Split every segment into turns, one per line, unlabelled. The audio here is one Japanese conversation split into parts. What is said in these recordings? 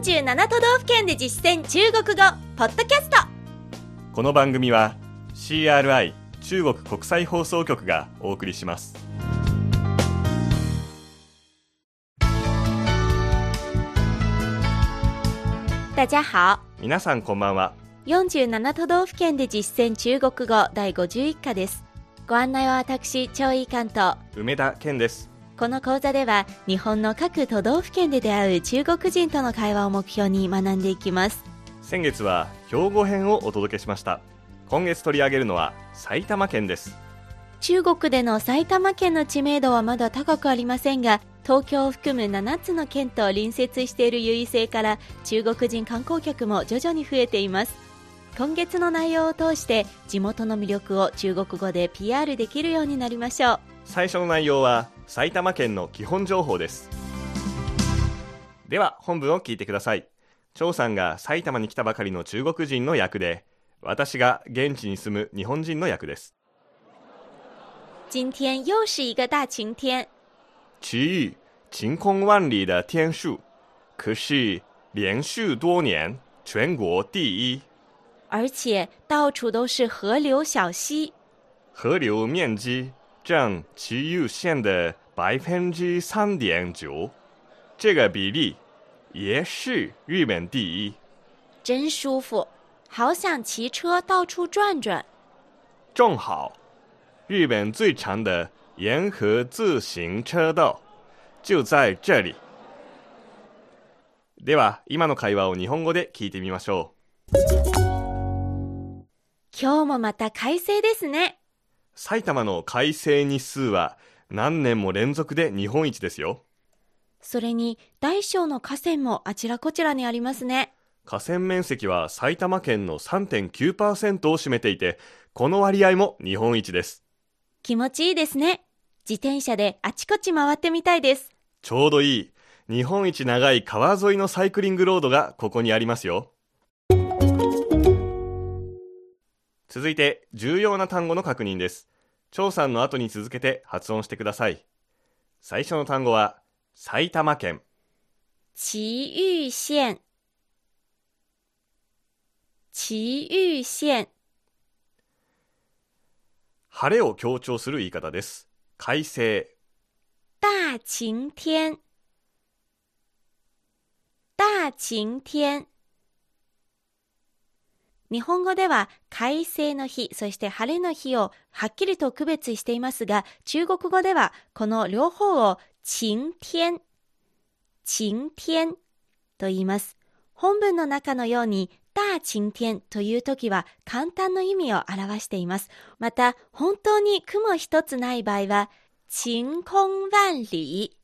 47都道府県で実践中国語ポッドキャスト。
この番組は CRI 中国国際放送局がお送りします。
大家好。
皆さんこんばんは。
47都道府県で実践中国語第51課です。ご案内は私張井関と。
梅田健です
この講座では日本の各都道府県で出会う中国人との会話を目標に学んでいきます。
先月は兵庫編をお届けしました。今月取り上げるのは埼玉県です。
中国での埼玉県の知名度はまだ高くありませんが東京を含む7つの県と隣接している優位性から中国人観光客も徐々に増えています。今月の内容を通して地元の魅力を中国語で PR できるようになりましょう。
最初の内容は埼玉県の基本情報です。では本文を聞いてください。張さんが埼玉に来たばかりの中国人の役で私が現地に住む日本人の役です。
今天又是一个大晴天。
奇遇晴空万里的天数可是连续多年全国第一。
而且到处都是河流小溪。
河流面积占奇遇县的百分之三点九，这个比例也是日本第一。
真舒服好想骑车到处转转
正好，日本最长的沿河自行车道就在这里。では、今の会話を日本語で聞いてみましょ
今日もまた快晴ですね
う。埼玉の改正日数は何年も連続で日本一ですよ。
それに大小の河川もあちらこちらにありますね
河川面積は埼玉県の3.9%を占めていて、この割合も日本一です。
気持ちいいですね自転車であちこち回ってみたいです
ちょうどいい。日本一長い川沿いのサイクリングロードがここにありますよ。続いて、重要な単語の確認です。張さんの後に続けて発音してください。最初の単語は、埼玉県。
奇遇县奇遇县
晴れを強調する言い方です。快晴。
大晴天大晴天日本語では快晴の日、そして晴れの日をはっきりと区別していますが、中国語ではこの両方を晴天、晴天と言います。本文の中のように大晴天という時は簡単の意味を表しています。また、本当に雲一つない場合は、晴空万里、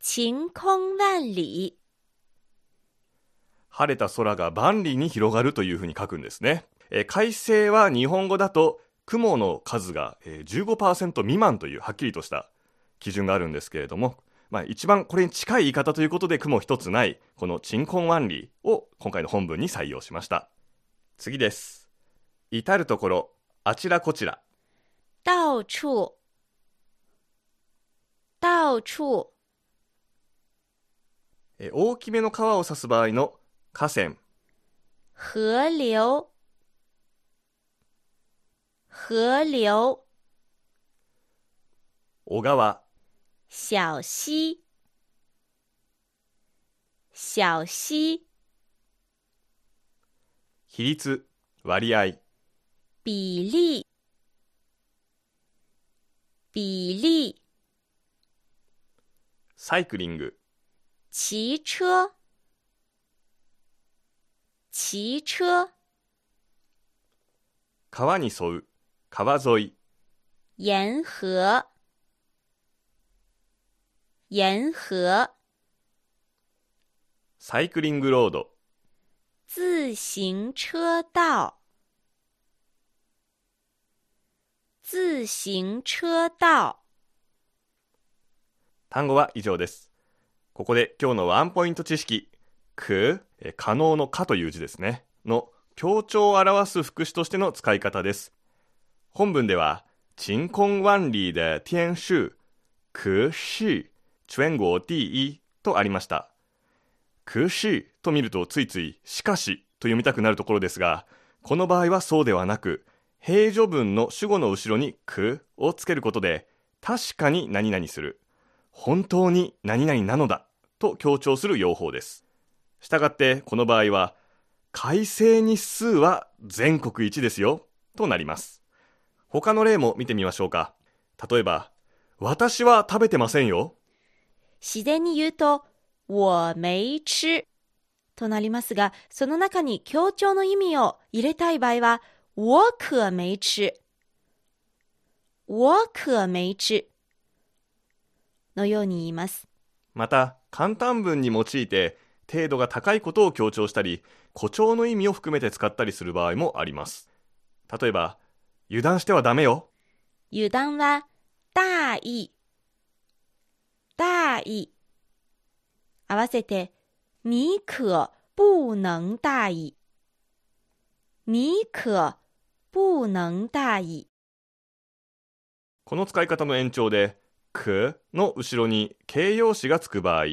晴空万里。
晴れた空が万里に広がるというふうに書くんですね。えー快晴は日本語だと雲の数がえー15%未満というはっきりとした基準があるんですけれども、まあ、一番これに近い言い方ということで雲一つないこの鎮魂万里を今回の本文に採用しました。次です。至るところ、あちらこちら。
到处，到处，
えー大きめの川を指す場合の河川、
河流，河流，
小川、
小溪，小溪，
比率、割合、
比例，比例，
サイクリング、
骑车，骑车，
川に沿う、川沿い、
沿河，沿河？
サイクリングロード、
自行车道，自行車道。
単語は以上です。ここで今日のワンポイント知識、く、え可能のかという字ですね。の強調を表す副詞としての使い方です。本文では、晴空万里的天数、可是全国第一とありました。くしと見るとついついしかしと読みたくなるところですが、この場合はそうではなく、平序文の主語の後ろにくをつけることで、確かに何々する、本当に何々なのだと強調する用法です。したがってこの場合は、改正日数は全国一ですよとなります。他の例も見てみましょうか。例えば、私は食べてませんよ。
自然に言うと、我没吃となりますが、その中に強調の意味を入れたい場合は、我可没吃。我可没吃。のように言います。
また、簡単文に用いて、程度が高いことを強調したり、誇張の意味を含めて使ったりする場合もあります。例えば、油断してはダメよ。
油断は、大意。大意。合わせて、你可不能大意。你可不能大意。
この使い方の延長で、くの後ろに形容詞がつく場合、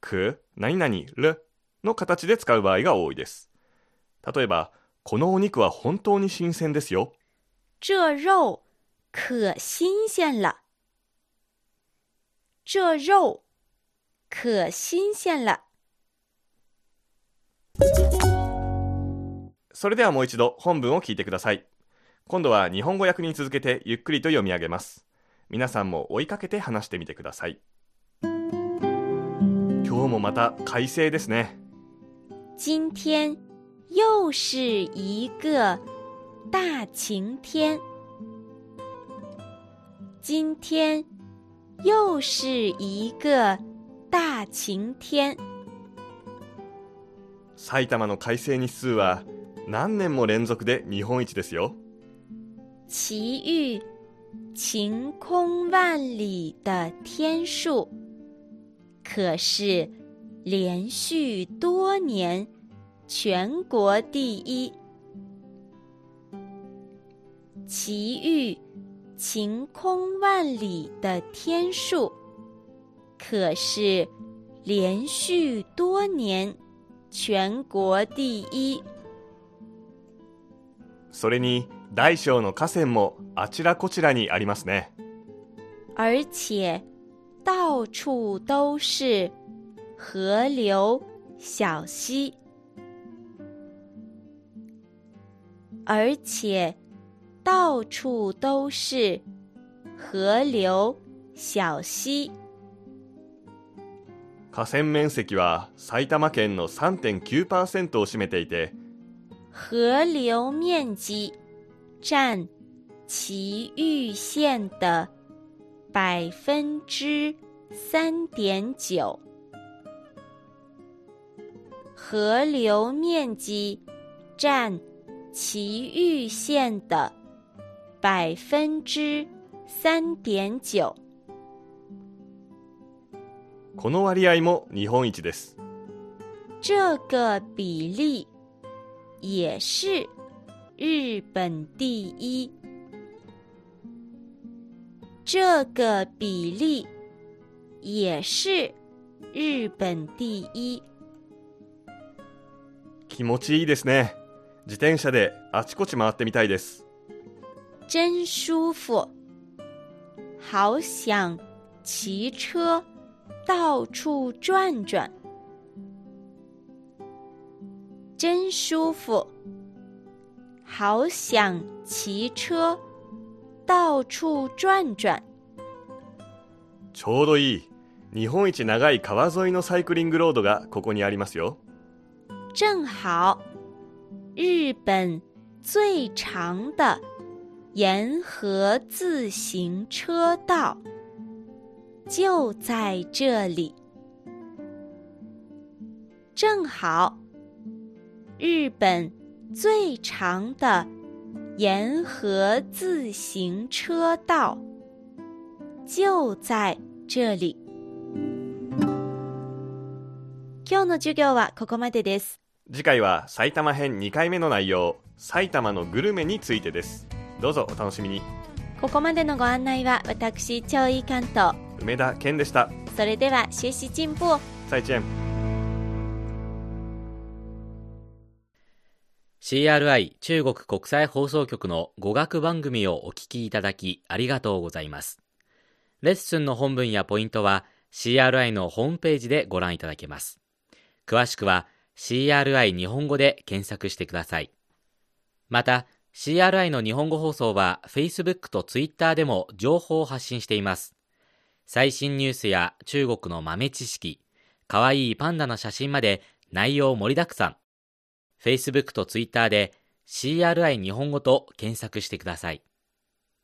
く、何々、るの形で使う場合が多いです。例えば、このお肉は本当に新鮮ですよ。
这肉可新鲜了。这肉可新鲜了。
それではもう一度本文を聞いてください。今度は日本語訳に続けてゆっくりと読み上げます。皆さんも追いかけて話してみてください。今日もまた快晴ですね。
今天又是一个大晴天。今天又是一个大晴天。
埼玉の快晴日数は何年も連続で日本一ですよ。
奇遇晴空万里的天数，可是连续多年全国第一。奇遇晴空万里的天数，可是连续多年全国第一。
それに大小の河川もあちらこちらにありますね。
而且 到处都是河流、小溪。而且到处都是河流、小溪。
河川面積は埼玉県の3.9%を占めていて、
河流面积占其域县的百分之三点九。河流面积占其域县的百分之三点九。
この割合も日本一です。
这个比例也是日本第一。这个比例也是日本第一。
気持ちいいですね。自転車であちこち回ってみたいです。
真舒服。好想骑车到处转转。真舒服。好想骑车到处转转。
ちょうどいい。日本一長い川沿いのサイクリングロードがここにありますよ。
正好，日本最长的沿河自行车道就在这里。正好，日本。最长的 沿河自行车道就在这里。今日の授業はここまでです。
次回は埼玉編2回目の内容、埼玉のグルメについてです。どうぞお楽しみに。
ここまでのご案内は私、超いい関東。
梅田健でした。
それでは、学習進歩。
再见。
CRI 中国国際放送局の語学番組をお聞きいただきありがとうございます。レッスンの本文やポイントは CRI のホームページでご覧いただけます。詳しくは CRI 日本語で検索してください。また、CRI の日本語放送は Facebook と Twitter でも情報を発信しています。最新ニュースや中国の豆知識、かわいいパンダの写真まで内容盛りだくさん。Facebook と Twitter で CRI 日本語と検索してください。